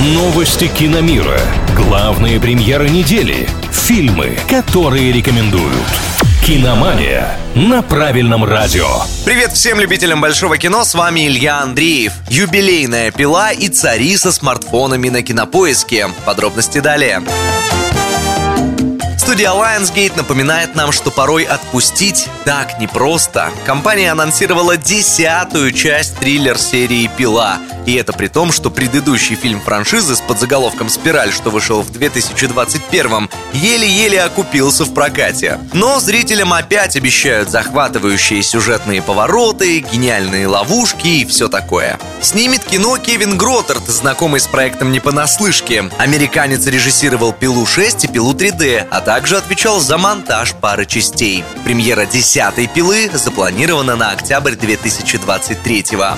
Новости киномира. Главные премьеры недели. Фильмы, которые рекомендуют. Киномания на правильном радио. Привет всем любителям большого кино, с вами Илья Андреев. Юбилейная пила и цари со смартфонами на кинопоиске. Подробности далее. Студия Lionsgate напоминает нам, что порой отпустить так непросто. Компания анонсировала десятую часть триллер-серии «Пила». И это при том, что предыдущий фильм франшизы с подзаголовком «Спираль», что вышел в 2021-м, еле-еле окупился в прокате. Но зрителям опять обещают захватывающие сюжетные повороты, гениальные ловушки и все такое. Снимет кино Кевин Гроттерт, знакомый с проектом не понаслышке. Американец режиссировал «Пилу 6» и «Пилу 3D», а также также отвечал за монтаж пары частей. Премьера десятой пилы запланирована на октябрь 2023 года.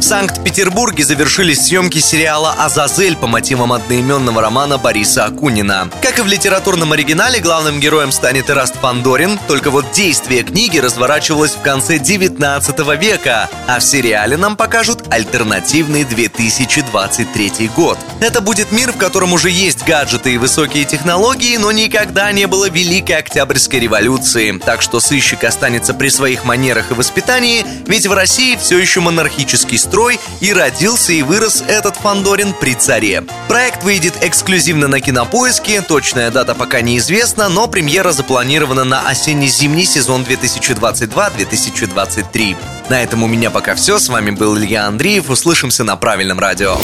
Санкт-Петербурге завершились съемки сериала «Азазель» по мотивам одноименного романа Бориса Акунина. Как и в литературном оригинале, главным героем станет Эраст Фандорин, только вот действие книги разворачивалось в конце 19 века, а в сериале нам покажут альтернативный 2023 год. Это будет мир, в котором уже есть гаджеты и высокие технологии, но никогда не было Великой Октябрьской революции, так что сыщик останется при своих манерах и воспитании, ведь в России все еще монархический строй и родился и вырос этот Фандорин при царе. Проект выйдет эксклюзивно на Кинопоиске, точная дата пока неизвестна, но премьера запланирована на осенне-зимний сезон 2022-2023. На этом у меня пока все. С вами был Илья Андреев. Услышимся на правильном радио.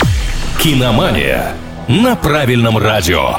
Киномания на правильном радио.